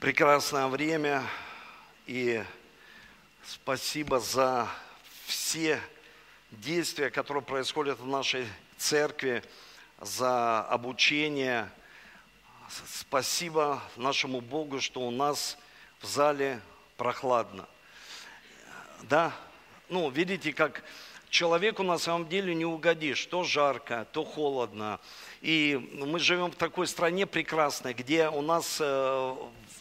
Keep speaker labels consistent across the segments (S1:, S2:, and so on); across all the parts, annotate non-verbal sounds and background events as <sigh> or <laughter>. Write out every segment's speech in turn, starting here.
S1: прекрасное время и спасибо за все действия, которые происходят в нашей церкви, за обучение. Спасибо нашему Богу, что у нас в зале прохладно. Да, ну, видите, как человеку на самом деле не угодишь. То жарко, то холодно. И мы живем в такой стране прекрасной, где у нас э,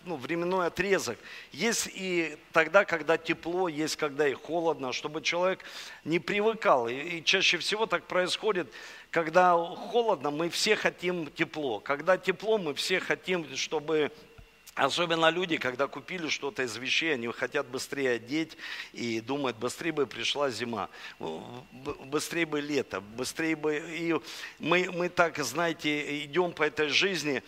S1: ну, временной отрезок. Есть и тогда, когда тепло, есть когда и холодно, чтобы человек не привыкал. И, и чаще всего так происходит, когда холодно, мы все хотим тепло. Когда тепло, мы все хотим, чтобы Особенно люди, когда купили что-то из вещей, они хотят быстрее одеть и думают, быстрее бы пришла зима, быстрее бы лето, быстрее бы... И мы, мы так, знаете, идем по этой жизни,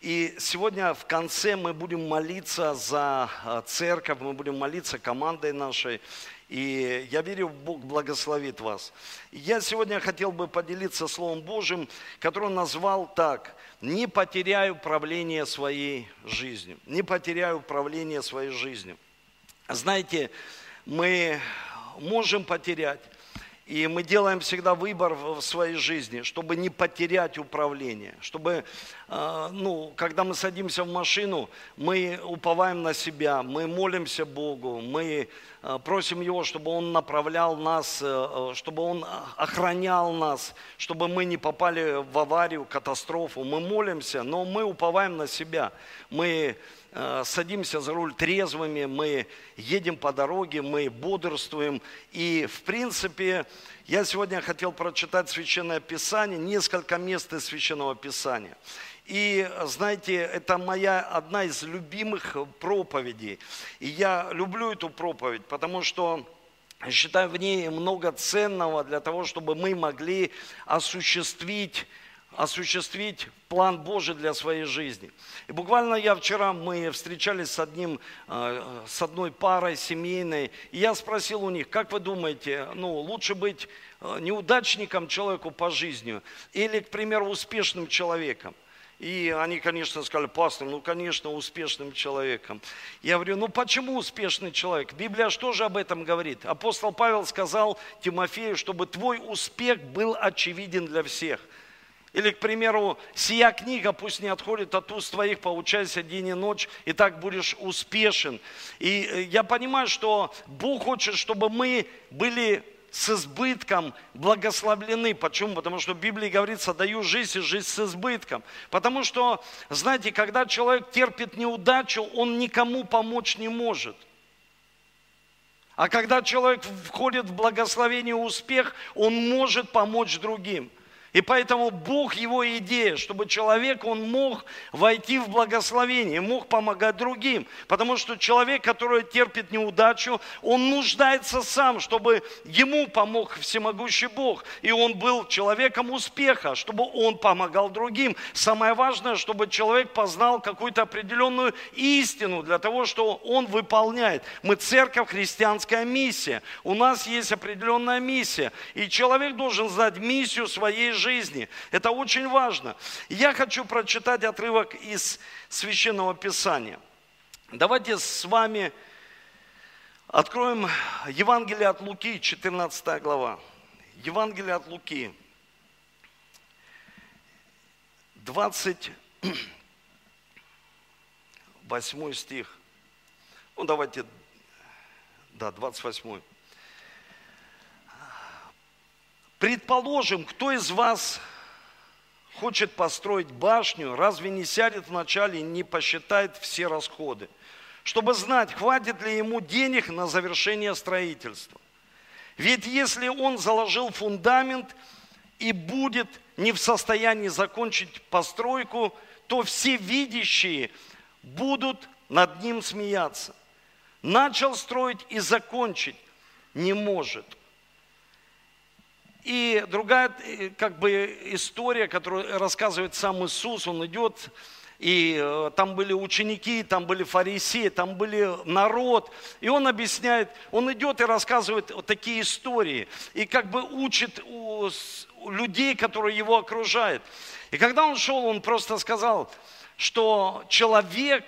S1: и сегодня в конце мы будем молиться за а, церковь, мы будем молиться командой нашей. И я верю, Бог благословит вас. Я сегодня хотел бы поделиться Словом Божьим, которое он назвал так. Не потеряю управление своей жизнью. Не потеряю управление своей жизнью. Знаете, мы можем потерять, и мы делаем всегда выбор в своей жизни, чтобы не потерять управление, чтобы, ну, когда мы садимся в машину, мы уповаем на себя, мы молимся Богу, мы э, просим Его, чтобы Он направлял нас, э, чтобы Он охранял нас, чтобы мы не попали в аварию, катастрофу. Мы молимся, но мы уповаем на себя. Мы Э, садимся за руль трезвыми, мы едем по дороге, мы бодрствуем. И, в принципе, я сегодня хотел прочитать Священное Писание, несколько мест из Священного Писания. И, знаете, это моя одна из любимых проповедей. И я люблю эту проповедь, потому что считаю в ней много ценного для того, чтобы мы могли осуществить осуществить план Божий для своей жизни. И буквально я вчера, мы встречались с, одним, э, с одной парой семейной, и я спросил у них, как вы думаете, ну, лучше быть э, неудачником человеку по жизни или, к примеру, успешным человеком? И они, конечно, сказали, пастор, ну, конечно, успешным человеком. Я говорю, ну, почему успешный человек? Библия что же об этом говорит? Апостол Павел сказал Тимофею, чтобы твой успех был очевиден для всех – или, к примеру, сия книга пусть не отходит от уст твоих, поучайся день и ночь, и так будешь успешен. И э, я понимаю, что Бог хочет, чтобы мы были с избытком благословлены. Почему? Потому что в Библии говорится, даю жизнь и жизнь с избытком. Потому что, знаете, когда человек терпит неудачу, он никому помочь не может. А когда человек входит в благословение и успех, он может помочь другим. И поэтому Бог, его идея, чтобы человек, он мог войти в благословение, мог помогать другим. Потому что человек, который терпит неудачу, он нуждается сам, чтобы ему помог всемогущий Бог. И он был человеком успеха, чтобы он помогал другим. Самое важное, чтобы человек познал какую-то определенную истину для того, что он выполняет. Мы церковь, христианская миссия. У нас есть определенная миссия. И человек должен знать миссию своей жизни жизни. Это очень важно. Я хочу прочитать отрывок из Священного Писания. Давайте с вами откроем Евангелие от Луки, 14 глава. Евангелие от Луки, 28 стих. Ну, давайте, да, 28. Предположим, кто из вас хочет построить башню, разве не сядет вначале и не посчитает все расходы, чтобы знать, хватит ли ему денег на завершение строительства? Ведь если он заложил фундамент и будет не в состоянии закончить постройку, то все видящие будут над ним смеяться. Начал строить и закончить не может. И другая э, как бы история, которую рассказывает сам Иисус, он идет, и э, там были ученики, там были фарисеи, там были народ. И он объясняет, он идет и рассказывает вот такие истории. И как бы учит у, людей, которые его окружают. И когда он шел, он просто сказал, что человек,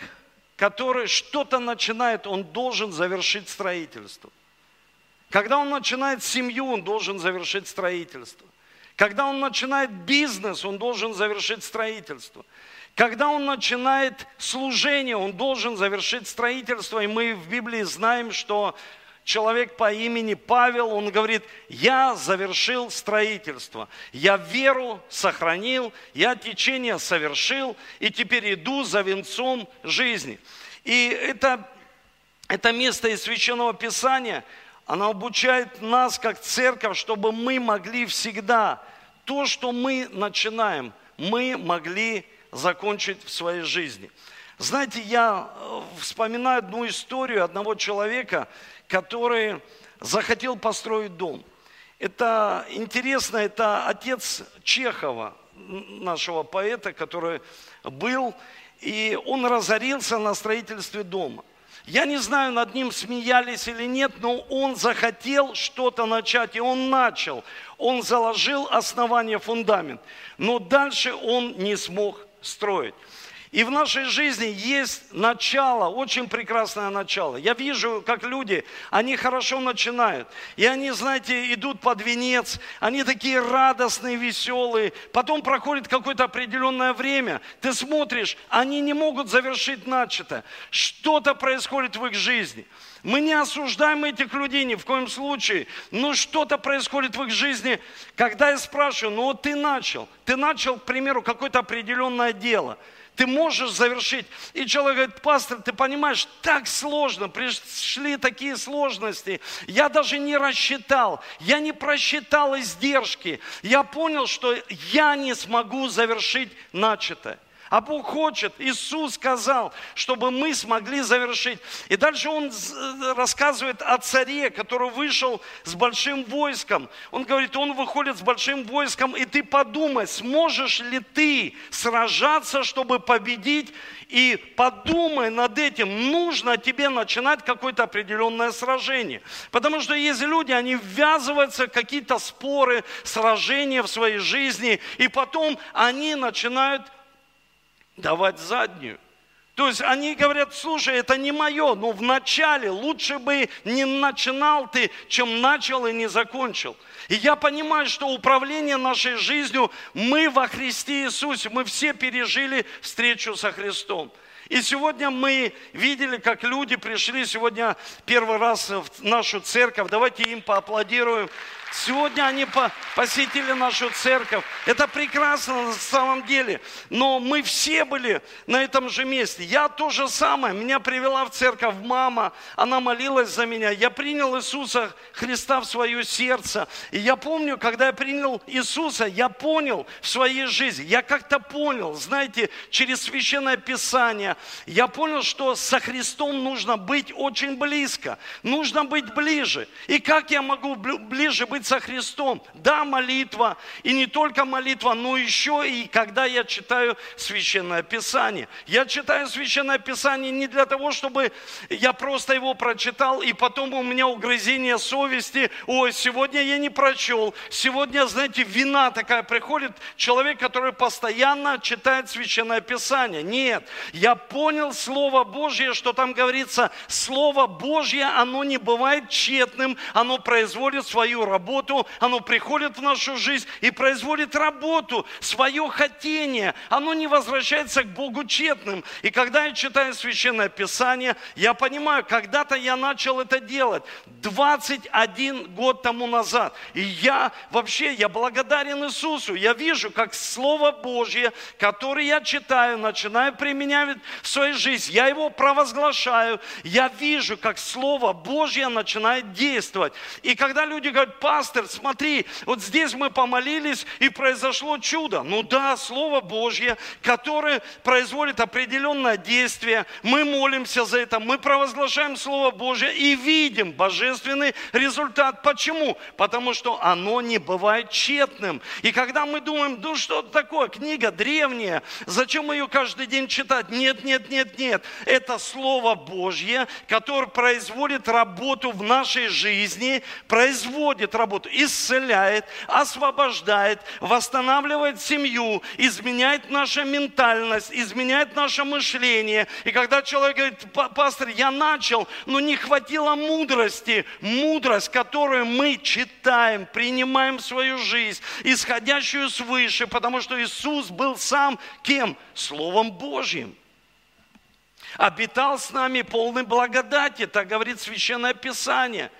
S1: который что-то начинает, он должен завершить строительство. Когда он начинает семью, он должен завершить строительство. Когда он начинает бизнес, он должен завершить строительство. Когда он начинает служение, он должен завершить строительство. И мы в Библии знаем, что человек по имени Павел, он говорит, я завершил строительство, я веру сохранил, я течение совершил, и теперь иду за венцом жизни. И это, это место из Священного Писания, оно обучает нас, как церковь, чтобы мы могли всегда то, что мы начинаем, мы могли закончить в своей жизни. Знаете, я э, вспоминаю одну историю одного человека, который захотел построить дом. Это интересно, это отец Чехова, нашего поэта, который был, и он разорился на строительстве дома. Я не знаю, над ним смеялись или нет, но он захотел что-то начать, и он начал. Он заложил основание, фундамент. Но дальше он не смог строить. И в нашей жизни есть начало, очень прекрасное начало. Я вижу, как люди, они хорошо начинают. И они, знаете, идут под венец, они такие радостные, веселые. Потом проходит какое-то определенное время. Ты смотришь, они не могут завершить начатое. Что-то происходит в их жизни. Мы не осуждаем этих людей ни в коем случае, но что-то происходит в их жизни, когда я спрашиваю, ну вот ты начал, ты начал, к примеру, какое-то определенное дело – ты можешь завершить. И человек говорит, пастор, ты понимаешь, так сложно, пришли такие сложности. Я даже не рассчитал, я не просчитал издержки. Я понял, что я не смогу завершить начатое. А Бог хочет, Иисус сказал, чтобы мы смогли завершить. И дальше он рассказывает о царе, который вышел с большим войском. Он говорит, он выходит с большим войском, и ты подумай, сможешь ли ты сражаться, чтобы победить, и подумай над этим, нужно тебе начинать какое-то определенное сражение. Потому что есть люди, они ввязываются в какие-то споры, сражения в своей жизни, и потом они начинают давать заднюю. То есть они говорят, слушай, это не мое, но вначале лучше бы не начинал ты, чем начал и не закончил. И я понимаю, что управление нашей жизнью мы во Христе Иисусе, мы все пережили встречу со Христом. И сегодня мы видели, как люди пришли сегодня первый раз в нашу церковь. Давайте им поаплодируем. Сегодня они посетили нашу церковь. Это прекрасно на самом деле. Но мы все были на этом же месте. Я то же самое. Меня привела в церковь мама. Она молилась за меня. Я принял Иисуса Христа в свое сердце. И я помню, когда я принял Иисуса, я понял в своей жизни. Я как-то понял, знаете, через Священное Писание. Я понял, что со Христом нужно быть очень близко. Нужно быть ближе. И как я могу ближе быть со Христом. Да, молитва, и не только молитва, но еще и когда я читаю Священное Писание. Я читаю Священное Писание не для того, чтобы я просто его прочитал, и потом у меня угрызение совести, ой, сегодня я не прочел, сегодня, знаете, вина такая приходит, человек, который постоянно читает Священное Писание. Нет, я понял Слово Божье, что там говорится, Слово Божье, оно не бывает тщетным, оно производит свою работу оно приходит в нашу жизнь и производит работу, свое хотение. Оно не возвращается к Богу тщетным. И когда я читаю Священное Писание, я понимаю, когда-то я начал это делать 21 год тому назад. И я вообще, я благодарен Иисусу. Я вижу, как Слово Божье, которое я читаю, начинаю применять в своей жизни, я его провозглашаю, я вижу, как Слово Божье начинает действовать. И когда люди говорят, пастор, смотри, вот здесь мы помолились и произошло чудо. Ну да, Слово Божье, которое производит определенное действие. Мы молимся за это, мы провозглашаем Слово Божье и видим божественный результат. Почему? Потому что оно не бывает тщетным. И когда мы думаем, ну что такое, книга древняя, зачем ее каждый день читать? Нет, нет, нет, нет. Это Слово Божье, которое производит работу в нашей жизни, производит работу, исцеляет, освобождает, восстанавливает семью, изменяет нашу ментальность, изменяет наше мышление. И когда человек говорит, пастор, я начал, но не хватило мудрости, мудрость, которую мы читаем, принимаем в свою жизнь, исходящую свыше, потому что Иисус был сам кем? Словом Божьим. Обитал с нами полной благодати, так говорит Священное Писание.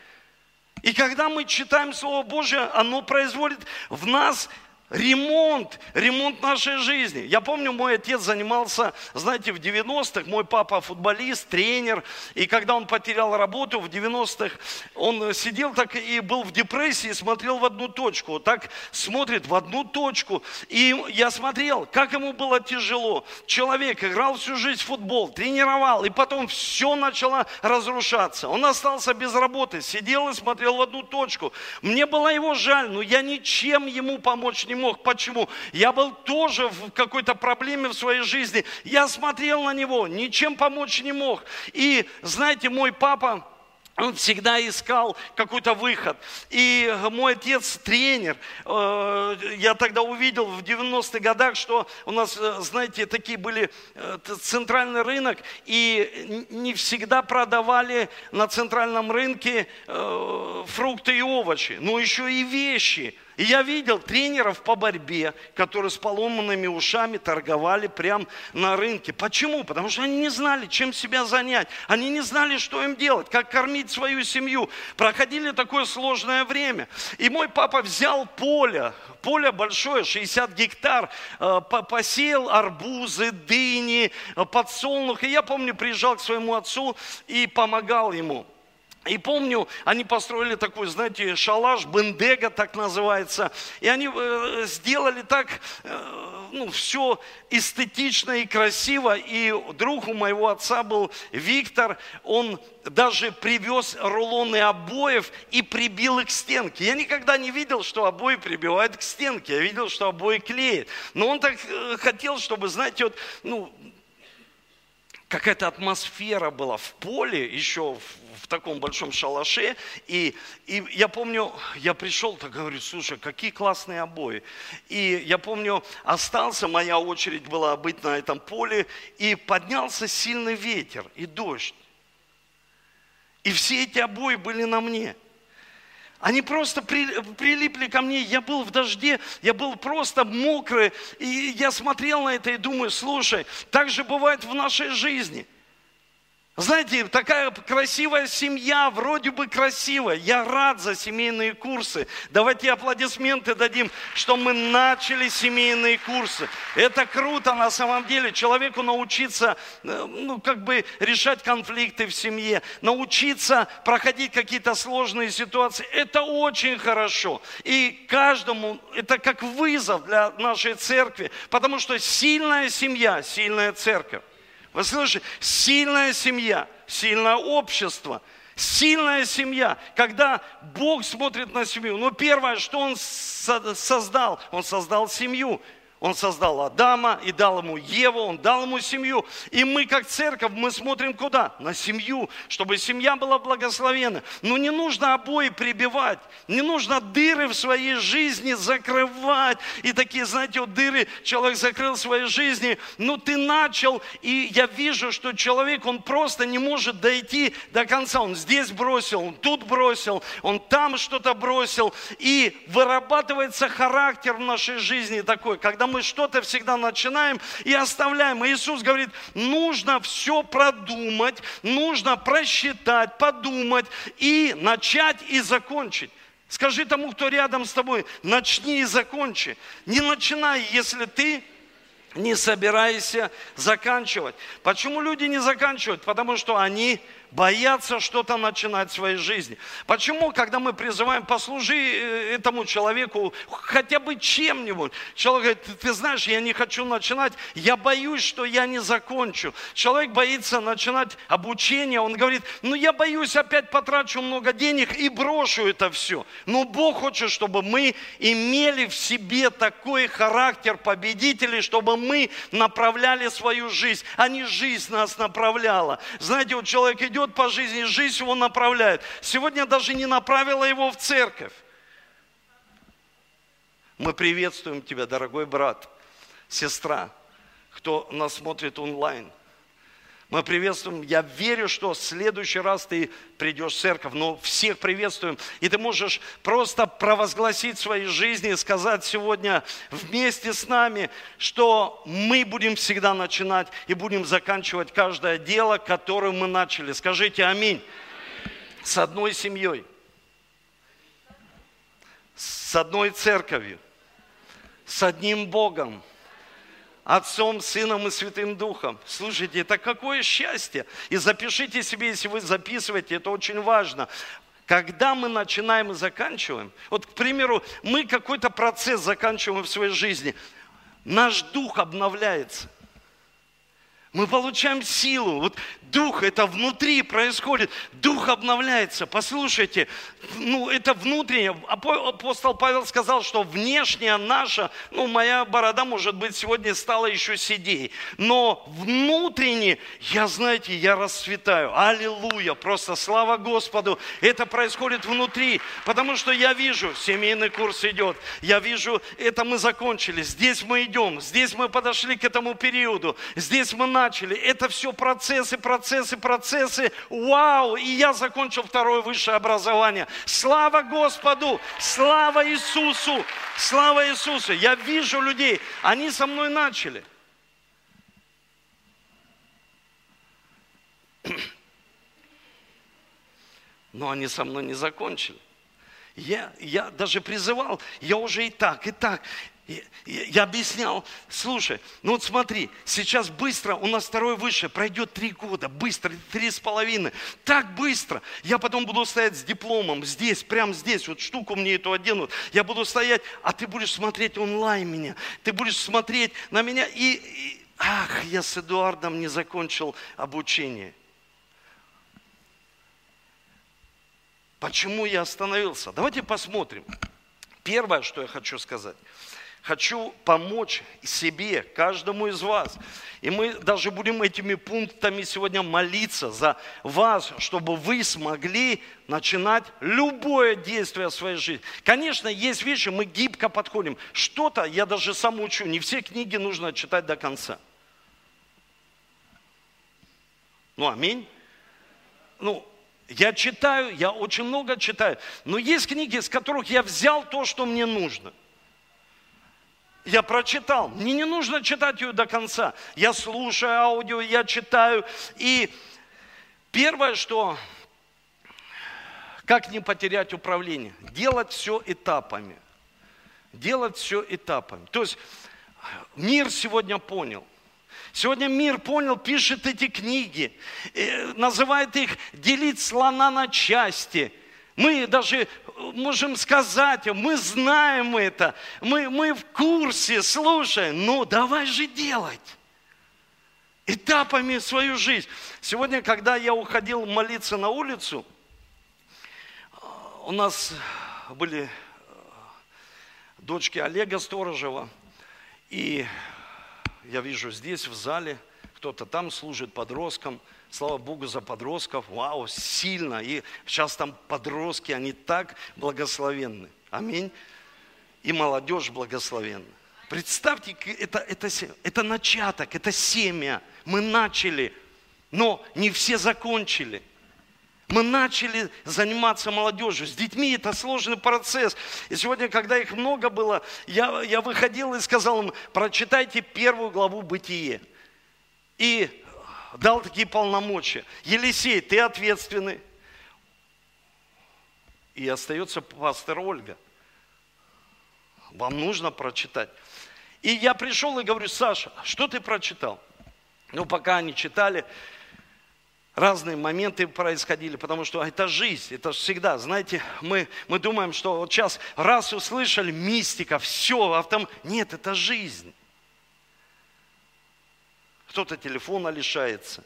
S1: И когда мы читаем Слово Божье, оно производит в нас Ремонт, ремонт нашей жизни. Я помню, мой отец занимался, знаете, в 90-х, мой папа футболист, тренер, и когда он потерял работу в 90-х, он сидел так и был в депрессии, смотрел в одну точку, так смотрит в одну точку. И я смотрел, как ему было тяжело. Человек играл всю жизнь в футбол, тренировал, и потом все начало разрушаться. Он остался без работы, сидел и смотрел в одну точку. Мне было его жаль, но я ничем ему помочь не мог. Почему? Я был тоже в какой-то проблеме в своей жизни. Я смотрел на него, ничем помочь не мог. И знаете, мой папа, он всегда искал какой-то выход. И мой отец тренер. Э, я тогда увидел в 90-х годах, что у нас, э, знаете, такие были э, центральный рынок, и не всегда продавали на центральном рынке фрукты и овощи, но еще и вещи – и я видел тренеров по борьбе, которые с поломанными ушами торговали прямо на рынке. Почему? Потому что они не знали, чем себя занять. Они не знали, что им делать, как кормить свою семью. Проходили такое сложное время. И мой папа взял поле, поле большое, 60 гектар, э, посеял арбузы, дыни, э, подсолнух. И я помню, приезжал к своему отцу и помогал ему. И помню, они построили такой, знаете, шалаш, бендега так называется. И они э, сделали так, э, ну, все эстетично и красиво. И друг у моего отца был Виктор, он даже привез рулоны обоев и прибил их к стенке. Я никогда не видел, что обои прибивают к стенке. Я видел, что обои клеят. Но он так э, хотел, чтобы, знаете, вот, ну, какая-то атмосфера была в поле, еще в в таком большом шалаше. И, и я помню, я пришел, так говорю, слушай, какие классные обои. И я помню, остался, моя очередь была быть на этом поле, и поднялся сильный ветер и дождь. И все эти обои были на мне. Они просто прилипли ко мне. Я был в дожде, я был просто мокрый. И я смотрел на это и думаю, слушай, так же бывает в нашей жизни – знаете, такая красивая семья, вроде бы красивая. Я рад за семейные курсы. Давайте аплодисменты дадим, что мы начали семейные курсы. Это круто на самом деле. Человеку научиться, э, ну, как бы решать конфликты в семье, научиться проходить какие-то сложные ситуации. Это очень хорошо. И каждому это как вызов для нашей церкви, потому что сильная семья, сильная церковь. Вы слышите? Сильная семья, сильное общество, сильная семья. Когда Бог смотрит на семью, ну первое, что Он создал, Он создал семью. Он создал Адама и дал ему Еву, он дал ему семью. И мы, как церковь, мы смотрим куда? На семью, чтобы семья была благословена. Но не нужно обои прибивать, не нужно дыры в своей жизни закрывать. И такие, знаете, вот дыры человек закрыл в своей жизни, ну ты начал, и я вижу, что человек, он просто не может дойти до конца. Он здесь бросил, он тут бросил, он там что-то бросил. И вырабатывается характер в нашей жизни такой, когда мы что-то всегда начинаем и оставляем. И Иисус говорит, нужно все продумать, нужно просчитать, подумать и начать и закончить. Скажи тому, кто рядом с тобой, начни и закончи. Не начинай, если ты не собираешься заканчивать. Почему люди не заканчивают? Потому что они боятся что-то начинать в своей жизни. Почему, когда мы призываем, послужи э, этому человеку хотя бы чем-нибудь, человек говорит, ты знаешь, я не хочу начинать, я боюсь, что я не закончу. Человек боится начинать обучение, он говорит, ну я боюсь, опять потрачу много денег и брошу это все. Но Бог хочет, чтобы мы имели в себе такой характер победителей, чтобы мы направляли свою жизнь, а не жизнь нас направляла. Знаете, вот человек идет по жизни, жизнь его направляет. Сегодня даже не направила его в церковь. Мы приветствуем тебя, дорогой брат, сестра, кто нас смотрит онлайн. Мы приветствуем, я верю, что в следующий раз ты придешь в церковь, но всех приветствуем. И ты можешь просто провозгласить своей жизни, сказать сегодня вместе с нами, что мы будем всегда начинать и будем заканчивать каждое дело, которое мы начали. Скажите аминь. С одной семьей, с одной церковью, с одним Богом – Отцом, Сыном и Святым Духом. Слушайте, это какое счастье. И запишите себе, если вы записываете, это очень важно. Когда мы начинаем и заканчиваем, вот, к примеру, мы какой-то процесс заканчиваем в своей жизни, наш дух обновляется. Мы получаем силу. Вот дух, это внутри происходит. Дух обновляется. Послушайте, ну это внутреннее. Апостол Павел сказал, что внешняя наша, ну моя борода, может быть, сегодня стала еще седей. Но внутренне, я, знаете, я расцветаю. Аллилуйя, просто слава Господу. Это происходит внутри. Потому что я вижу, семейный курс идет. Я вижу, это мы закончили. Здесь мы идем. Здесь мы подошли к этому периоду. Здесь мы начали. Это все процессы, процессы, процессы. Вау! И я закончил второе высшее образование. Слава Господу! Слава Иисусу! Слава Иисусу! Я вижу людей, они со мной начали. <clears throat> Но они со мной не закончили. Я, я даже призывал, я уже и так, и так. Я объяснял, слушай, ну вот смотри, сейчас быстро, у нас второй выше, пройдет три года, быстро, три с половиной, так быстро. Я потом буду стоять с дипломом здесь, прямо здесь, вот штуку мне эту оденут. Я буду стоять, а ты будешь смотреть онлайн меня, ты будешь смотреть на меня и, и ах, я с Эдуардом не закончил обучение. Почему я остановился? Давайте посмотрим. Первое, что я хочу сказать – хочу помочь себе, каждому из вас. И мы даже будем этими пунктами сегодня молиться за вас, чтобы вы смогли начинать любое действие в своей жизни. Конечно, есть вещи, мы гибко подходим. Что-то я даже сам учу, не все книги нужно читать до конца. Ну, аминь. Ну, я читаю, я очень много читаю, но есть книги, с которых я взял то, что мне нужно – я прочитал. Мне не нужно читать ее до конца. Я слушаю аудио, я читаю. И первое, что как не потерять управление? Делать все этапами. Делать все этапами. То есть мир сегодня понял. Сегодня мир понял, пишет эти книги, э, называет их делить слона на части. Мы даже можем сказать, мы знаем это, мы, мы в курсе, слушай, ну давай же делать этапами свою жизнь. Сегодня, когда я уходил молиться на улицу, у нас были э, дочки Олега Сторожева, и я вижу здесь, в зале, кто-то там служит подросткам – Слава Богу за подростков. Вау, сильно. И сейчас там подростки, они так благословенны. Аминь. И молодежь благословенна. Представьте, это, это, это начаток, это семя. Мы начали, но не все закончили. Мы начали заниматься молодежью. С детьми это сложный процесс. И сегодня, когда их много было, я, я выходил и сказал им, прочитайте первую главу «Бытие». И дал такие полномочия. Елисей, ты ответственный. И остается пастор Ольга. Вам нужно прочитать. И я пришел и говорю, Саша, что ты прочитал? Ну, пока они читали, разные моменты происходили, потому что это жизнь, это всегда, знаете, мы, мы думаем, что вот сейчас раз услышали мистика, все, автом... Нет, это жизнь кто-то телефона лишается,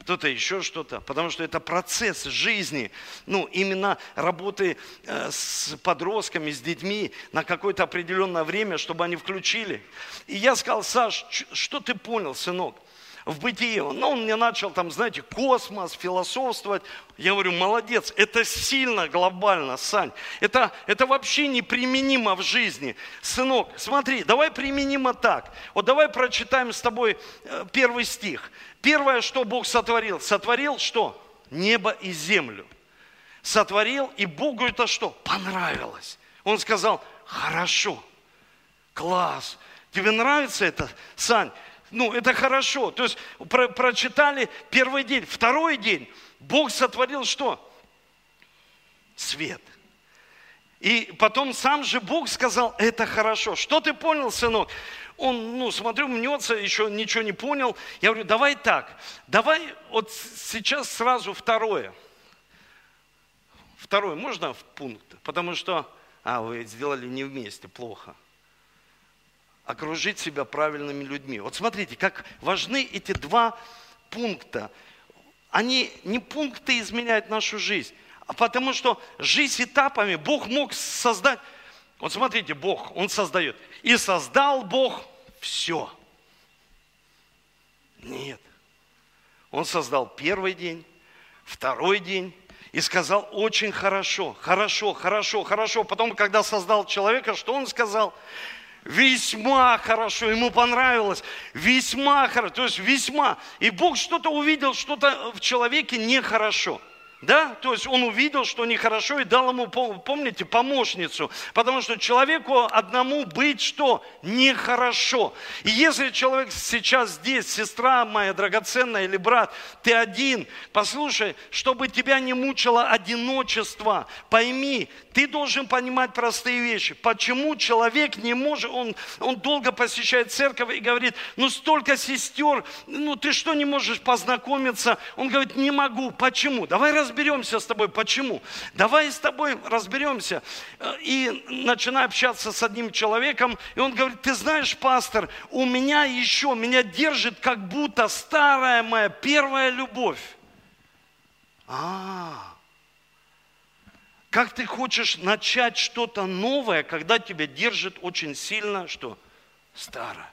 S1: кто-то еще что-то, потому что это процесс жизни, ну, именно работы э, с подростками, с детьми на какое-то определенное время, чтобы они включили. И я сказал, Саш, что ты понял, сынок? В бытии. Ну, он мне начал там, знаете, космос, философствовать. Я говорю, молодец, это сильно глобально, Сань. Это, это вообще неприменимо в жизни. Сынок, смотри, давай применимо так. Вот давай прочитаем с тобой э, первый стих. Первое, что Бог сотворил. Сотворил что? Небо и землю. Сотворил, и Богу это что? Понравилось. Он сказал, хорошо, класс. Тебе нравится это, Сань? Ну, это хорошо. То есть про, прочитали первый день, второй день. Бог сотворил что? Свет. И потом сам же Бог сказал, это хорошо. Что ты понял, сынок? Он, ну, смотрю, мнется, еще ничего не понял. Я говорю, давай так, давай вот сейчас сразу второе. Второе, можно в пункт? Потому что, а, вы сделали не вместе, плохо окружить себя правильными людьми. Вот смотрите, как важны эти два пункта. Они не пункты изменяют нашу жизнь, а потому что жизнь этапами Бог мог создать. Вот смотрите, Бог, Он создает. И создал Бог все. Нет. Он создал первый день, второй день, и сказал очень хорошо, хорошо, хорошо, хорошо. Потом, когда создал человека, что он сказал? Весьма хорошо, ему понравилось, весьма хорошо, то есть весьма. И Бог что-то увидел, что-то в человеке нехорошо. Да? То есть он увидел, что нехорошо и дал ему, помните, помощницу. Потому что человеку одному быть что? Нехорошо. И если человек сейчас здесь, сестра моя драгоценная или брат, ты один, послушай, чтобы тебя не мучило одиночество, пойми, ты должен понимать простые вещи. Почему человек не может, он, он долго посещает церковь и говорит, ну столько сестер, ну ты что не можешь познакомиться? Он говорит, не могу. Почему? Давай разберемся разберемся с тобой, почему. Давай с тобой разберемся. Э, и начинаю общаться с одним человеком, и он говорит, ты знаешь, пастор, у меня еще, меня держит как будто старая моя первая любовь. А, как ты хочешь начать что-то новое, когда тебя держит очень сильно, что старое?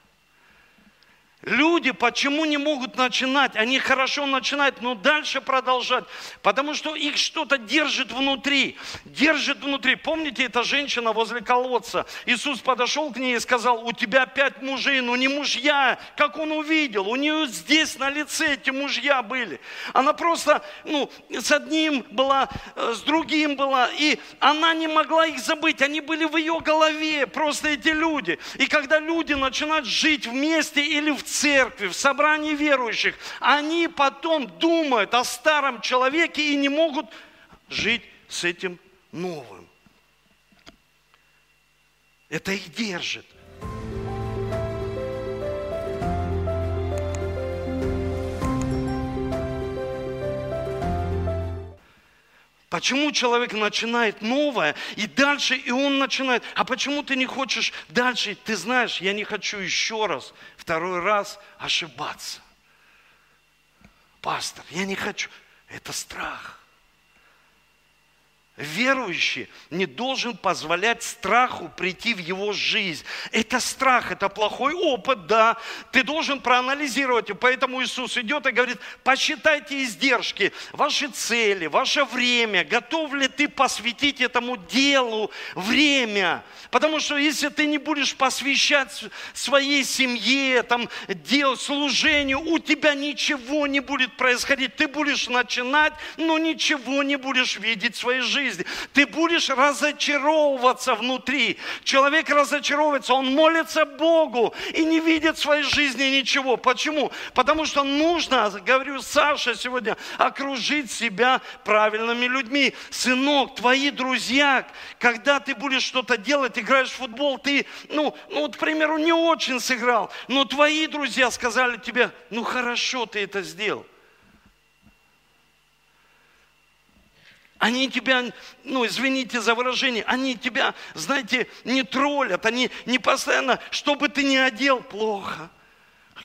S1: Люди почему не могут начинать? Они хорошо начинают, но дальше продолжать. Потому что их что-то держит внутри. Держит внутри. Помните, эта женщина возле колодца? Иисус подошел к ней и сказал, у тебя пять мужей, но не мужья. Как он увидел? У нее здесь на лице эти мужья были. Она просто, ну, с одним была, э, с другим была. И она не могла их забыть. Они были в ее голове, просто эти люди. И когда люди начинают жить вместе или в церкви, в собрании верующих, они потом думают о старом человеке и не могут жить с этим новым. Это их держит. Почему человек начинает новое, и дальше, и он начинает, а почему ты не хочешь дальше? Ты знаешь, я не хочу еще раз, второй раз ошибаться. Пастор, я не хочу. Это страх верующий не должен позволять страху прийти в его жизнь. Это страх, это плохой опыт, да. Ты должен проанализировать. И поэтому Иисус идет и говорит, посчитайте издержки, ваши цели, ваше время. Готов ли ты посвятить этому делу время? Потому что если ты не будешь посвящать своей семье, там, дел, служению, у тебя ничего не будет происходить. Ты будешь начинать, но ничего не будешь видеть в своей жизни жизни. Ты будешь разочаровываться внутри. Человек разочаровывается, он молится Богу и не видит в своей жизни ничего. Почему? Потому что нужно, говорю Саша сегодня, окружить себя правильными людьми. Сынок, твои друзья, когда ты будешь что-то делать, играешь в футбол, ты, ну, ну вот, к примеру, не очень сыграл, но твои друзья сказали тебе, ну хорошо ты это сделал. Они тебя, ну извините за выражение, они тебя, знаете, не троллят, они не постоянно, что бы ты ни одел, плохо.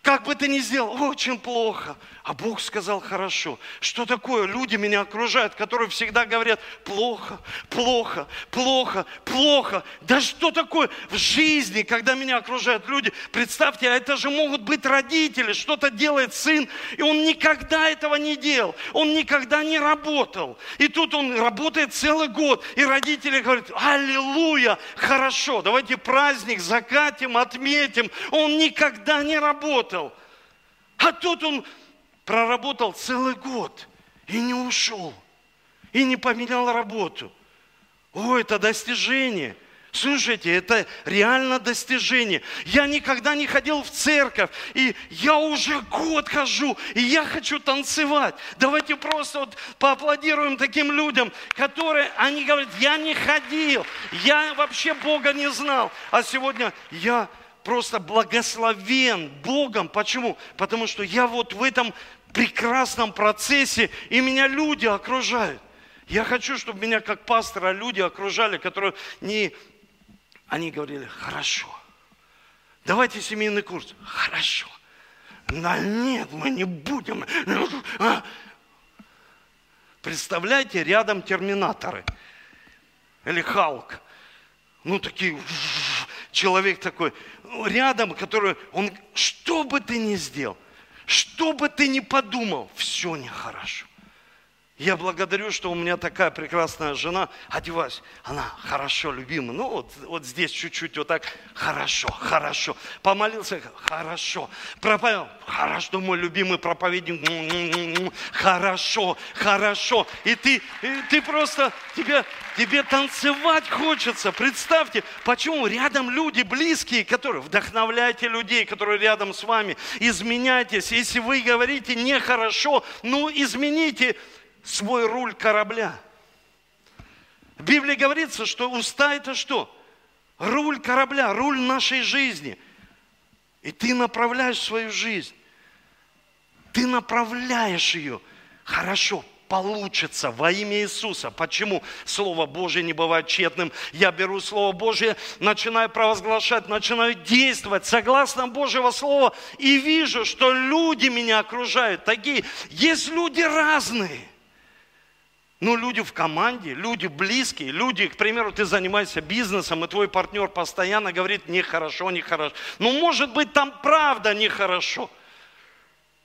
S1: Как бы ты ни сделал, очень плохо. А Бог сказал хорошо. Что такое? Люди меня окружают, которые всегда говорят плохо, плохо, плохо, плохо. Да что такое в жизни, когда меня окружают люди? Представьте, а это же могут быть родители, что-то делает сын, и он никогда этого не делал, он никогда не работал. И тут он работает целый год, и родители говорят, аллилуйя, хорошо, давайте праздник закатим, отметим. Он никогда не работал. А тут он проработал целый год и не ушел, и не поменял работу. О, это достижение. Слушайте, это реально достижение. Я никогда не ходил в церковь, и я уже год хожу, и я хочу танцевать. Давайте просто вот поаплодируем таким людям, которые, они говорят, я не ходил, я вообще Бога не знал, а сегодня я просто благословен Богом. Почему? Потому что я вот в этом прекрасном процессе, и меня люди окружают. Я хочу, чтобы меня как пастора люди окружали, которые не... Они говорили, хорошо, давайте семейный курс. Хорошо. Да нет, мы не будем. А? Представляете, рядом терминаторы. Или Халк. Ну, такие, человек такой, рядом, который, он, что бы ты ни сделал, что бы ты ни подумал, все нехорошо. Я благодарю, что у меня такая прекрасная жена. Одеваюсь, она хорошо, любимая. Ну вот, вот здесь чуть-чуть вот так. Хорошо, хорошо. Помолился, хорошо. Проповедовал, хорошо, мой любимый проповедник. Хорошо, хорошо. И ты, и ты просто, тебе, тебе танцевать хочется. Представьте, почему рядом люди близкие, которые, вдохновляйте людей, которые рядом с вами. Изменяйтесь. Если вы говорите нехорошо, ну измените свой руль корабля. В Библии говорится, что уста это что? Руль корабля, руль нашей жизни. И ты направляешь свою жизнь. Ты направляешь ее. Хорошо, получится во имя Иисуса. Почему Слово Божье не бывает тщетным? Я беру Слово Божье, начинаю провозглашать, начинаю действовать согласно Божьего Слова и вижу, что люди меня окружают такие. Есть люди разные. Ну, люди в команде, люди близкие, люди, к примеру, ты занимаешься бизнесом, и твой партнер постоянно говорит, нехорошо, нехорошо. Ну, может быть, там правда нехорошо.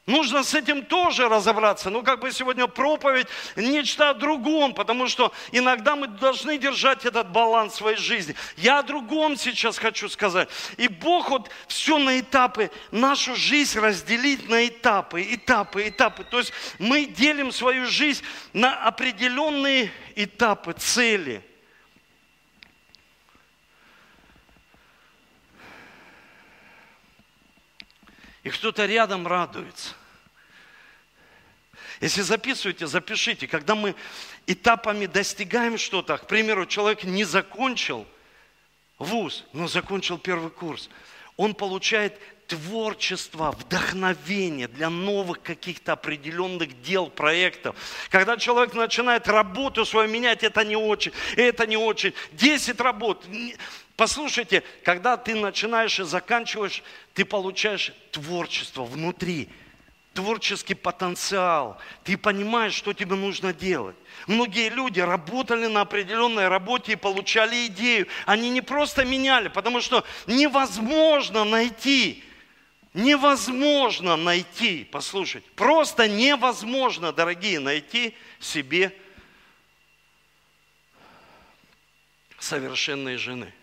S1: Нужно с этим тоже разобраться. Ну, как бы сегодня проповедь нечто о другом, потому что иногда мы должны держать этот баланс в своей жизни. Я о другом сейчас хочу сказать. И Бог вот все на этапы, нашу жизнь разделить на этапы, этапы, этапы. То есть мы делим свою жизнь на определенные этапы, цели. И кто-то рядом радуется. Если записываете, запишите. Когда мы этапами достигаем что-то, к примеру, человек не закончил вуз, но закончил первый курс, он получает творчество, вдохновение для новых каких-то определенных дел, проектов. Когда человек начинает работу свою менять, это не очень, это не очень. Десять работ. Послушайте, когда ты начинаешь и заканчиваешь, ты получаешь творчество внутри творческий потенциал, ты понимаешь, что тебе нужно делать. Многие люди работали на определенной работе и получали идею. Они не просто меняли, потому что невозможно найти, невозможно найти, послушать, просто невозможно, дорогие, найти себе совершенной жены.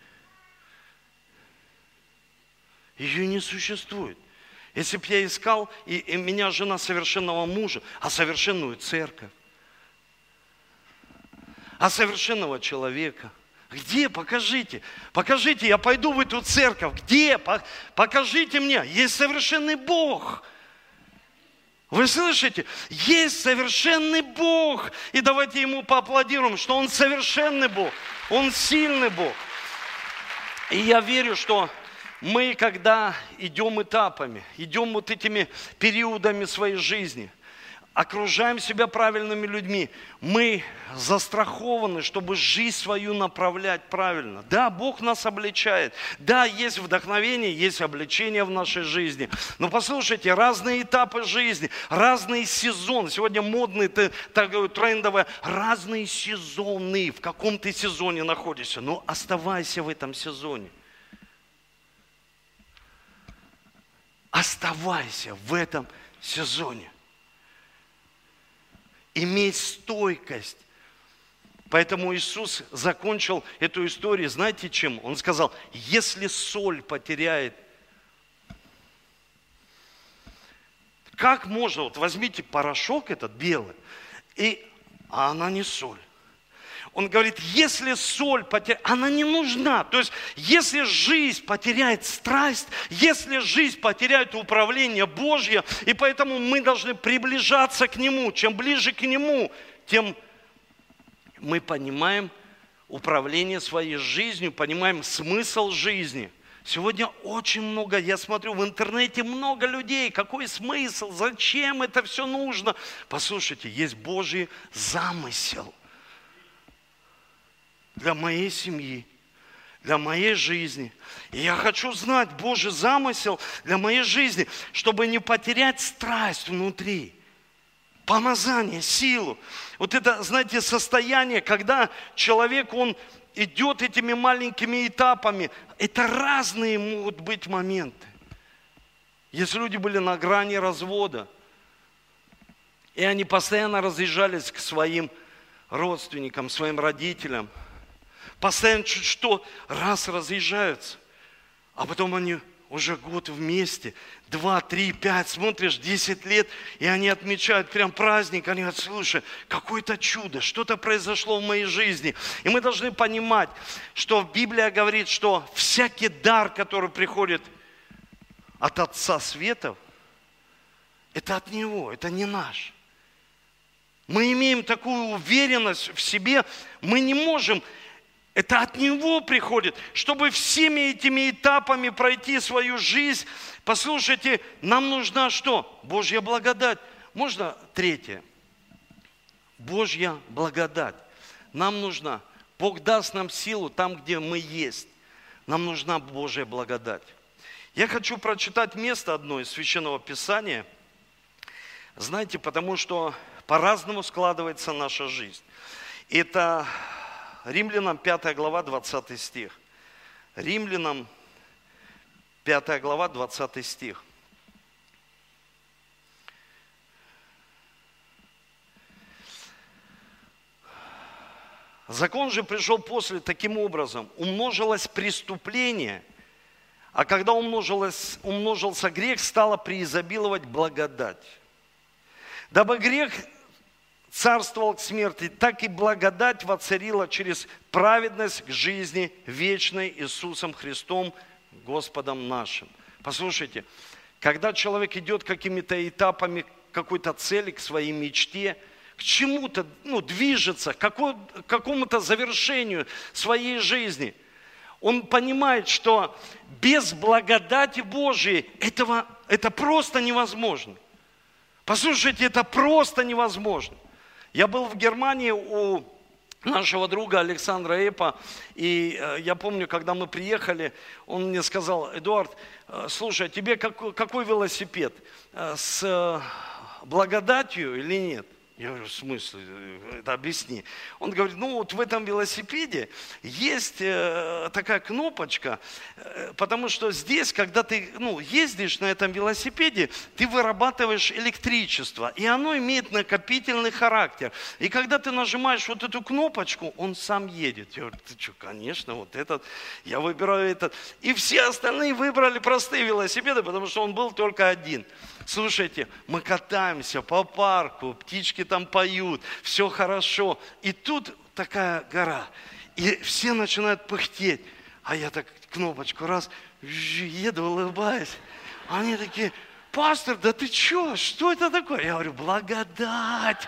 S1: Ее не существует. Если бы я искал, и, и меня жена совершенного мужа, а совершенную церковь, а совершенного человека. Где? Покажите. Покажите, я пойду в эту церковь. Где? Покажите мне. Есть совершенный Бог. Вы слышите? Есть совершенный Бог. И давайте ему поаплодируем, что Он совершенный Бог. Он сильный Бог. И я верю, что мы, когда идем этапами, идем вот этими периодами своей жизни, окружаем себя правильными людьми, мы застрахованы, чтобы жизнь свою направлять правильно. Да, Бог нас обличает. Да, есть вдохновение, есть обличение в нашей жизни. Но послушайте, разные этапы жизни, разные сезоны. Сегодня модный, так, трендовые, разные сезоны. В каком ты сезоне находишься? Но оставайся в этом сезоне. Оставайся в этом сезоне иметь стойкость. Поэтому Иисус закончил эту историю, знаете чем? Он сказал, если соль потеряет, как можно, вот возьмите порошок этот белый, и, а она не соль. Он говорит, если соль потеряет, она не нужна. То есть, если жизнь потеряет страсть, если жизнь потеряет управление Божье, и поэтому мы должны приближаться к Нему. Чем ближе к Нему, тем мы понимаем управление своей жизнью, понимаем смысл жизни. Сегодня очень много, я смотрю в интернете, много людей. Какой смысл? Зачем это все нужно? Послушайте, есть Божий замысел – для моей семьи, для моей жизни. И я хочу знать Божий замысел для моей жизни, чтобы не потерять страсть внутри, помазание, силу. Вот это, знаете, состояние, когда человек, он идет этими маленькими этапами, это разные могут быть моменты. Если люди были на грани развода, и они постоянно разъезжались к своим родственникам, своим родителям – постоянно чуть что, раз разъезжаются, а потом они уже год вместе, два, три, пять, смотришь, десять лет, и они отмечают прям праздник, они говорят, слушай, какое-то чудо, что-то произошло в моей жизни. И мы должны понимать, что Библия говорит, что всякий дар, который приходит от Отца Светов, это от Него, это не наш. Мы имеем такую уверенность в себе, мы не можем это от Него приходит, чтобы всеми этими этапами пройти свою жизнь. Послушайте, нам нужна что? Божья благодать. Можно третье? Божья благодать. Нам нужна. Бог даст нам силу там, где мы есть. Нам нужна Божья благодать. Я хочу прочитать место одно из Священного Писания. Знаете, потому что по-разному складывается наша жизнь. Это Римлянам 5 глава, 20 стих. Римлянам 5 глава, 20 стих. Закон же пришел после таким образом. Умножилось преступление, а когда умножилось, умножился грех, стало преизобиловать благодать. Дабы грех царствовал к смерти, так и благодать воцарила через праведность к жизни вечной Иисусом Христом, Господом нашим. Послушайте, когда человек идет какими-то этапами какой-то цели, к своей мечте, к чему-то, ну, движется, к какому-то завершению своей жизни, он понимает, что без благодати Божией этого, это просто невозможно. Послушайте, это просто невозможно. Я был в Германии у нашего друга Александра Эпа, и э, я помню, когда мы приехали, он мне сказал, Эдуард, э, слушай, тебе какой, какой велосипед, э, с благодатью или нет? Я говорю, в смысле, это объясни. Он говорит, ну вот в этом велосипеде есть э, такая кнопочка, э, потому что здесь, когда ты ну, ездишь на этом велосипеде, ты вырабатываешь электричество, и оно имеет накопительный характер. И когда ты нажимаешь вот эту кнопочку, он сам едет. Я говорю, ты что, конечно, вот этот, я выбираю этот. И все остальные выбрали простые велосипеды, потому что он был только один. Слушайте, мы катаемся по парку, птички там поют, все хорошо. И тут такая гора. И все начинают пыхтеть. А я так кнопочку раз, еду, улыбаюсь. Они такие, пастор, да ты что, что это такое? Я говорю, благодать,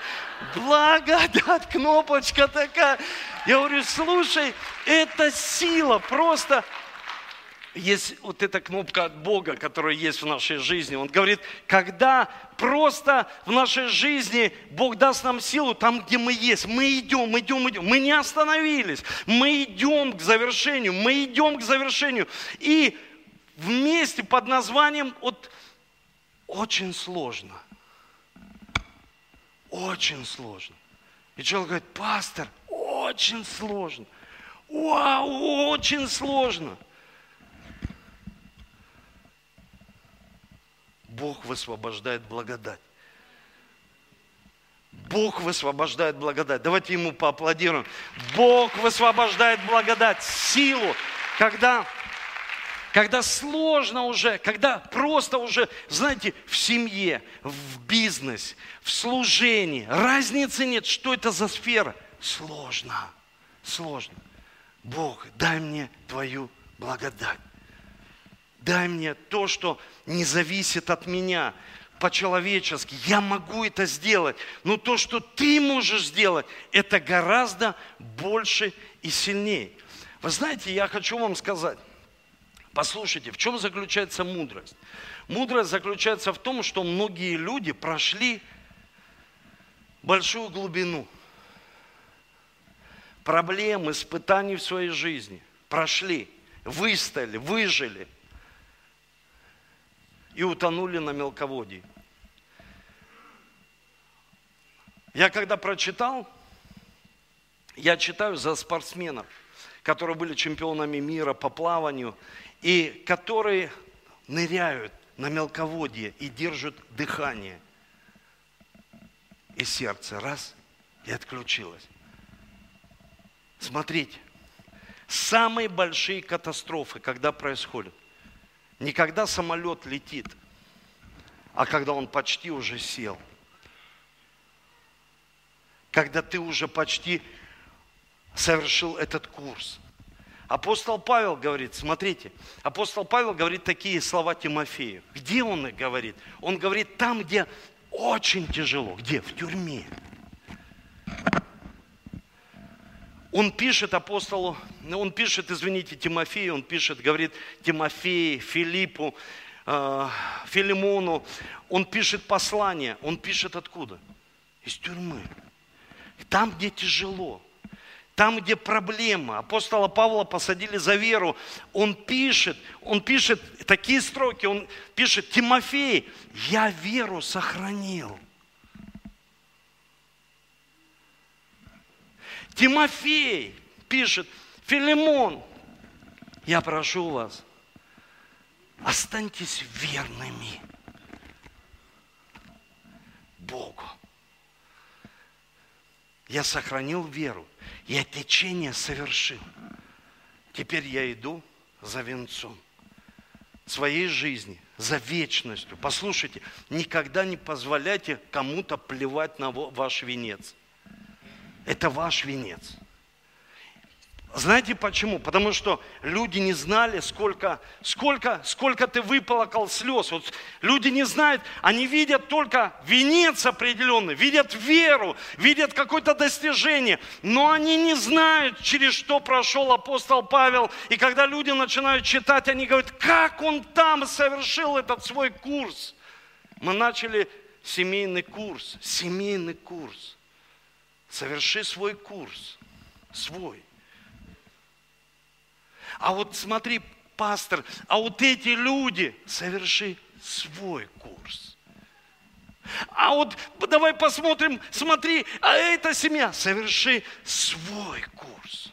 S1: благодать, кнопочка такая. Я говорю, слушай, это сила, просто есть вот эта кнопка от Бога, которая есть в нашей жизни. Он говорит, когда просто в нашей жизни Бог даст нам силу там, где мы есть, мы идем, идем, идем. Мы не остановились, мы идем к завершению, мы идем к завершению. И вместе под названием вот очень сложно. Очень сложно. И человек говорит, пастор, очень сложно. Вау, очень сложно. Бог высвобождает благодать. Бог высвобождает благодать. Давайте ему поаплодируем. Бог высвобождает благодать, силу, когда, когда сложно уже, когда просто уже, знаете, в семье, в бизнесе, в служении, разницы нет, что это за сфера. Сложно, сложно. Бог, дай мне Твою благодать. Дай мне то, что не зависит от меня по-человечески. Я могу это сделать. Но то, что ты можешь сделать, это гораздо больше и сильнее. Вы знаете, я хочу вам сказать, послушайте, в чем заключается мудрость? Мудрость заключается в том, что многие люди прошли большую глубину проблем, испытаний в своей жизни. Прошли, выстояли, выжили – и утонули на мелководье. Я когда прочитал, я читаю за спортсменов, которые были чемпионами мира по плаванию, и которые ныряют на мелководье и держат дыхание. И сердце раз и отключилось. Смотрите, самые большие катастрофы, когда происходят – не когда самолет летит, а когда он почти уже сел. Когда ты уже почти совершил этот курс. Апостол Павел говорит, смотрите, апостол Павел говорит такие слова Тимофею. Где он их говорит? Он говорит там, где очень тяжело. Где? В тюрьме. Он пишет апостолу, он пишет, извините, Тимофею, он пишет, говорит Тимофею, Филиппу, э, Филимону, он пишет послание, он пишет откуда? Из тюрьмы. Там, где тяжело, там, где проблема. Апостола Павла посадили за веру. Он пишет, он пишет такие строки, он пишет, Тимофей, я веру сохранил. Тимофей пишет, Филимон, я прошу вас, останьтесь верными Богу. Я сохранил веру, я течение совершил. Теперь я иду за венцом своей жизни, за вечностью. Послушайте, никогда не позволяйте кому-то плевать на ваш венец. Это ваш венец. Знаете почему? Потому что люди не знали, сколько, сколько, сколько ты выплакал слез. Вот люди не знают, они видят только венец определенный, видят веру, видят какое-то достижение, но они не знают, через что прошел апостол Павел. И когда люди начинают читать, они говорят, как он там совершил этот свой курс. Мы начали семейный курс, семейный курс. Соверши свой курс, свой. А вот смотри, пастор, а вот эти люди, соверши свой курс. А вот давай посмотрим, смотри, а эта семья, соверши свой курс.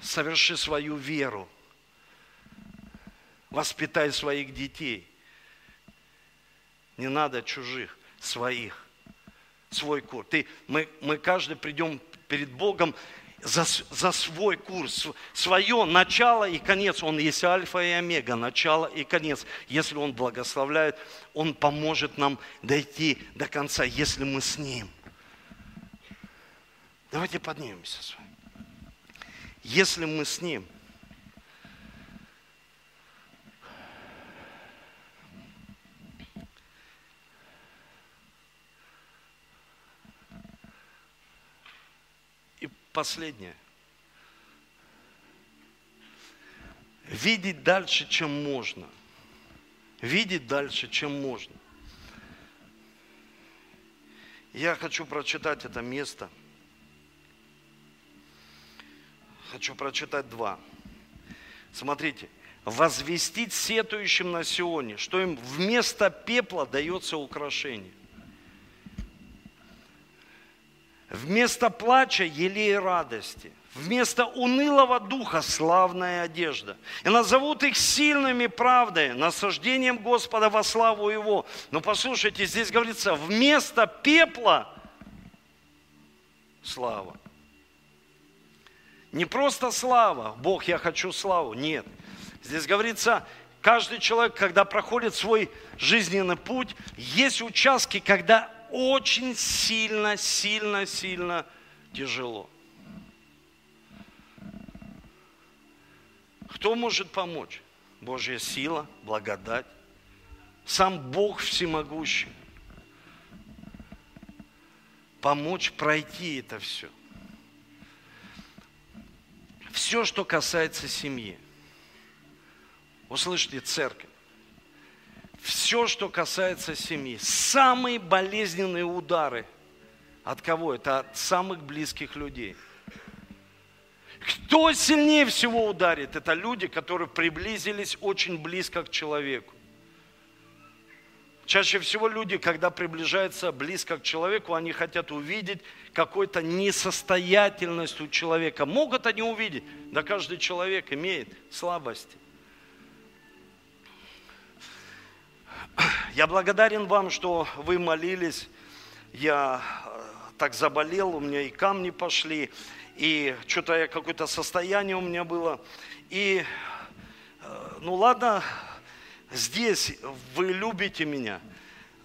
S1: Соверши свою веру. Воспитай своих детей – не надо чужих, своих. Свой курс. Ты, мы, мы каждый придем перед Богом за, за свой курс, свое начало и конец. Он есть альфа и омега, начало и конец. Если Он благословляет, Он поможет нам дойти до конца, если мы с Ним. Давайте поднимемся с вами. Если мы с Ним – Последнее. Видеть дальше, чем можно. Видеть дальше, чем можно. Я хочу прочитать это место. Хочу прочитать два. Смотрите. Возвестить сетующим на Сионе, что им вместо пепла дается украшение – Вместо плача елей радости. Вместо унылого духа славная одежда. И назовут их сильными правдой, насаждением Господа во славу Его. Но послушайте, здесь говорится, вместо пепла слава. Не просто слава, Бог, я хочу славу. Нет. Здесь говорится, каждый человек, когда проходит свой жизненный путь, есть участки, когда очень сильно, сильно, сильно тяжело. Кто может помочь? Божья сила, благодать. Сам Бог всемогущий. Помочь пройти это все. Все, что касается семьи. Услышьте, церковь. Все, что касается семьи. Самые болезненные удары. От кого? Это от самых близких людей – кто сильнее всего ударит? Это люди, которые приблизились очень близко к человеку. Чаще всего люди, когда приближаются близко к человеку, они хотят увидеть какую-то несостоятельность у человека. Могут они увидеть? Да каждый человек имеет слабости. Я благодарен вам, что вы молились. Я э, так заболел, у меня и камни пошли и что-то я какое-то состояние у меня было. И, э, ну ладно, здесь вы любите меня.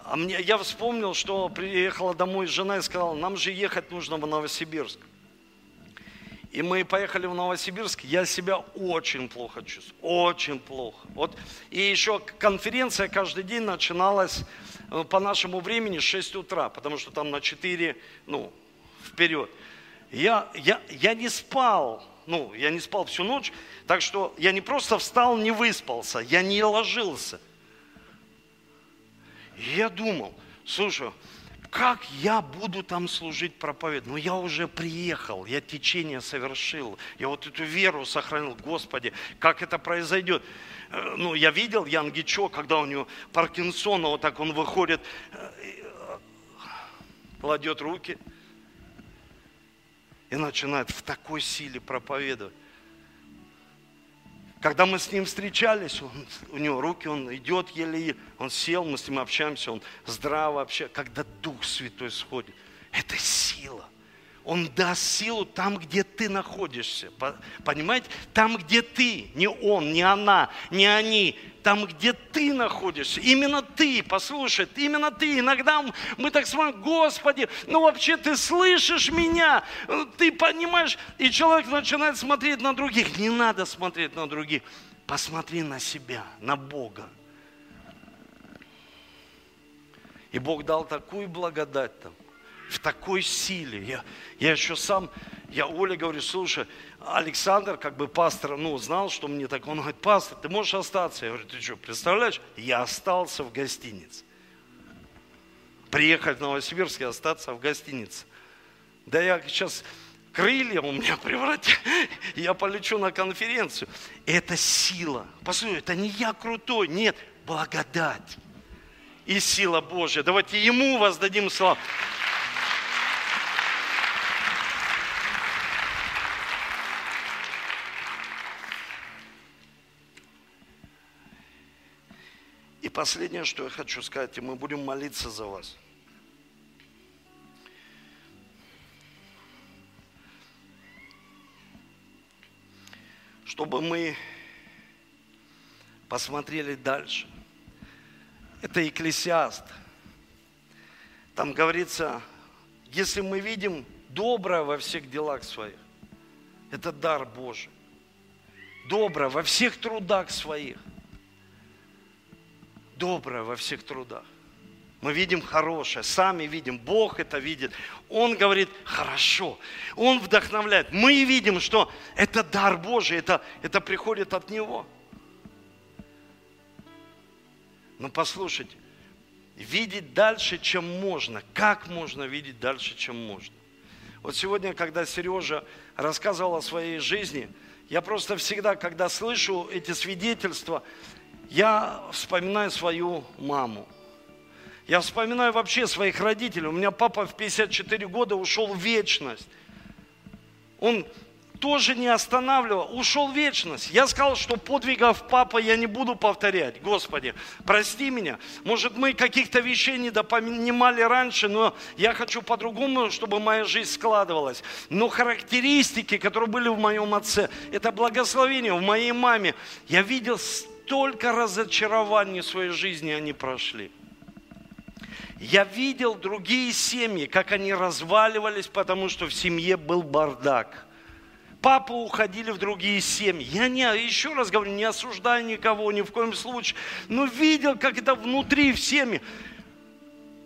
S1: А мне, я вспомнил, что приехала домой жена и сказала, нам же ехать нужно в Новосибирск. И мы поехали в Новосибирск, я себя очень плохо чувствую, очень плохо. Вот. И еще конференция каждый день начиналась э, по нашему времени 6 утра, потому что там на 4, ну, вперед я, я, я не спал, ну, я не спал всю ночь, так что я не просто встал, не выспался, я не ложился. И я думал, слушай, как я буду там служить проповедь? Ну, я уже приехал, я течение совершил, я вот эту веру сохранил, Господи, как это произойдет? Э, ну, я видел Ян Гичо, когда у него Паркинсона, вот так он выходит, э, кладет руки – и начинает в такой силе проповедовать. Когда мы с ним встречались, он, у него руки, он идет еле, он сел, мы с ним общаемся, он здраво вообще, когда Дух Святой сходит. Это сила. Он даст силу там, где ты находишься. Понимаете? Там, где ты, не он, не она, не они. Там, где ты находишься. Именно ты, послушай, именно ты. Иногда мы так смотрим, Господи, ну вообще ты слышишь меня, ты понимаешь, и человек начинает смотреть на других. Не надо смотреть на других. Посмотри на себя, на Бога. И Бог дал такую благодать там в такой силе. Я, я еще сам, я Оле говорю, слушай, Александр, как бы пастор, ну, знал, что мне так, он говорит, пастор, ты можешь остаться? Я говорю, ты что, представляешь? Я остался в гостинице. Приехать в Новосибирск и остаться в гостинице. Да я сейчас крылья у меня <laughs> превратят, я полечу на конференцию. Это сила. Послушай, это не я крутой, нет, благодать и сила Божья. Давайте Ему воздадим славу. Последнее, что я хочу сказать, и мы будем молиться за вас. Чтобы мы посмотрели дальше. Это Екклесиаст. Там говорится, если мы видим доброе во всех делах своих, это дар Божий. Доброе во всех трудах своих доброе во всех трудах. Мы видим хорошее, сами видим, Бог это видит. Он говорит, хорошо, Он вдохновляет. Мы видим, что это дар Божий, это, это приходит от Него. Но послушайте, видеть дальше, чем можно. Как можно видеть дальше, чем можно? Вот сегодня, когда Сережа рассказывал о своей жизни, я просто всегда, когда слышу эти свидетельства, я вспоминаю свою маму. Я вспоминаю вообще своих родителей. У меня папа в 54 года ушел в вечность. Он тоже не останавливал, ушел в вечность. Я сказал, что подвигов папа я не буду повторять. Господи, прости меня. Может, мы каких-то вещей не допонимали раньше, но я хочу по-другому, чтобы моя жизнь складывалась. Но характеристики, которые были в моем отце, это благословение в моей маме. Я видел столько разочарований в своей жизни они прошли. Я видел другие семьи, как они разваливались, потому что в семье был бардак папы уходили в другие семьи. Я не, еще раз говорю, не осуждаю никого, ни в коем случае, но видел, как это внутри в семье.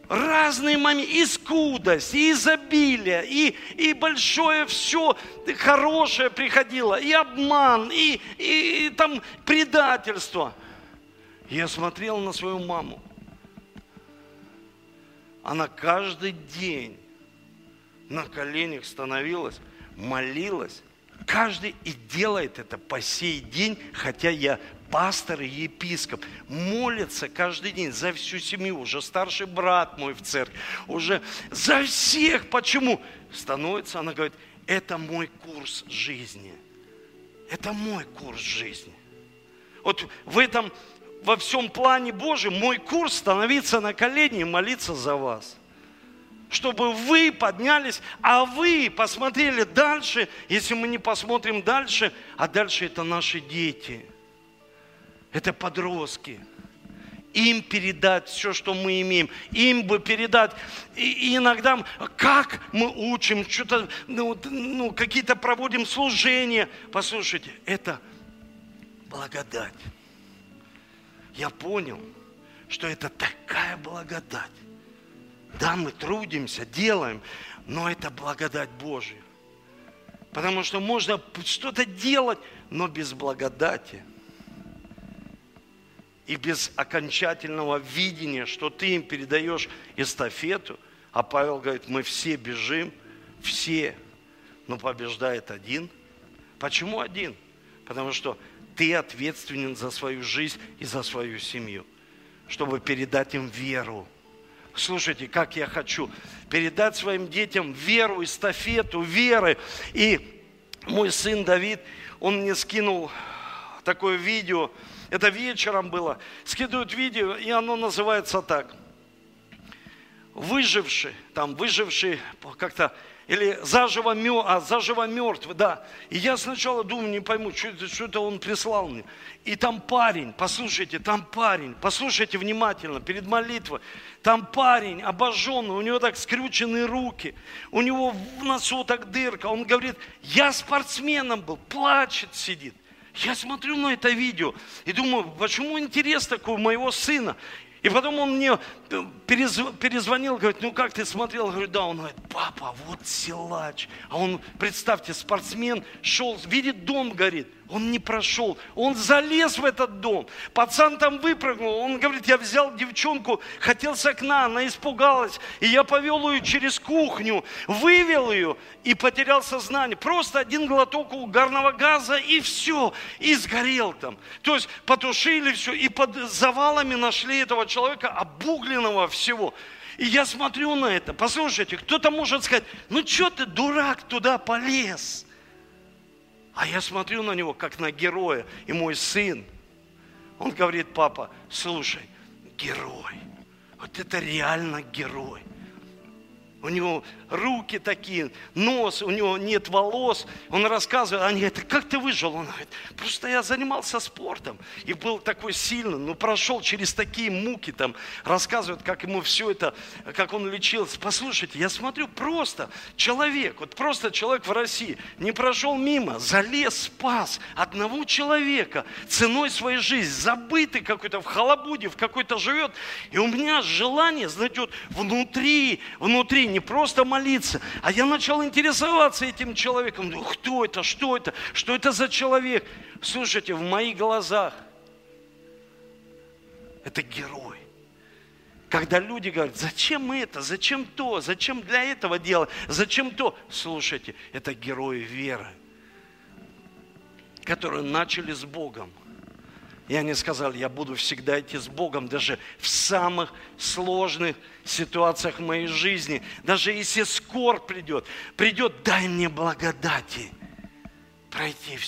S1: Разные моменты, и скудость, и изобилие, и, и большое все хорошее приходило, и обман, и, и, и там предательство. Я смотрел на свою маму. Она каждый день на коленях становилась, молилась, Каждый и делает это по сей день, хотя я пастор и епископ, молится каждый день за всю семью, уже старший брат мой в церкви, уже за всех. Почему? Становится, она говорит, это мой курс жизни. Это мой курс жизни. Вот в этом, во всем плане Божьем мой курс становиться на колени и молиться за вас – чтобы вы поднялись, а вы посмотрели дальше, если мы не посмотрим дальше, а дальше это наши дети, это подростки. Им передать все, что мы имеем, им бы передать. И, и иногда, как мы учим, что-то, ну, ну, какие-то проводим служения. Послушайте, это благодать. Я понял, что это такая благодать да, мы трудимся, делаем, но это благодать Божья. Потому что можно что-то делать, но без благодати и без окончательного видения, что ты им передаешь эстафету, а Павел говорит, мы все бежим, все, но побеждает один. Почему один? Потому что ты ответственен за свою жизнь и за свою семью, чтобы передать им веру Слушайте, как я хочу передать своим детям веру, эстафету веры. И мой сын Давид, он мне скинул такое видео, это вечером было, скидывают видео, и оно называется так. Выживший, там выживший, как-то или заживо, а, заживо мертвый, да. И я сначала думаю, не пойму, что это, что это он прислал мне. И там парень, послушайте, там парень, послушайте внимательно, перед молитвой. Там парень обожженный, у него так скрюченные руки, у него в носу так дырка. Он говорит, я спортсменом был, плачет, сидит. Я смотрю на это видео и думаю, почему интерес такой у моего сына? И потом он мне перезвонил, говорит, ну как ты смотрел? Я говорю, да. Он говорит, папа, вот силач. А он, представьте, спортсмен шел, видит, дом горит. Он не прошел, он залез в этот дом. Пацан там выпрыгнул, он говорит, я взял девчонку, хотел с окна, она испугалась. И я повел ее через кухню, вывел ее и потерял сознание. Просто один глоток угарного газа и все, и сгорел там. То есть потушили все, и под завалами нашли этого человека обугленного всего. И я смотрю на это, послушайте, кто-то может сказать, ну что ты, дурак, туда полез? А я смотрю на него, как на героя. И мой сын, он говорит, папа, слушай, герой. Вот это реально герой. У него руки такие, нос, у него нет волос. Он рассказывает, они говорят, как ты выжил? Он говорит, просто я занимался спортом и был такой сильный, но прошел через такие муки, там, рассказывает, как ему все это, как он лечился. Послушайте, я смотрю, просто человек, вот просто человек в России не прошел мимо, залез, спас одного человека ценой своей жизни, забытый какой-то в халабуде, в какой-то живет. И у меня желание, знаете, вот внутри, внутри не просто молиться, а я начал интересоваться этим человеком. Думаю, кто это, что это, что это за человек? Слушайте, в моих глазах Это герой. Когда люди говорят, зачем это, зачем то, зачем для этого дела, зачем то. Слушайте, это герои веры, которые начали с Богом. И они сказали, я буду всегда идти с Богом, даже в самых сложных ситуациях моей жизни. Даже если скорбь придет, придет, дай мне благодати пройти все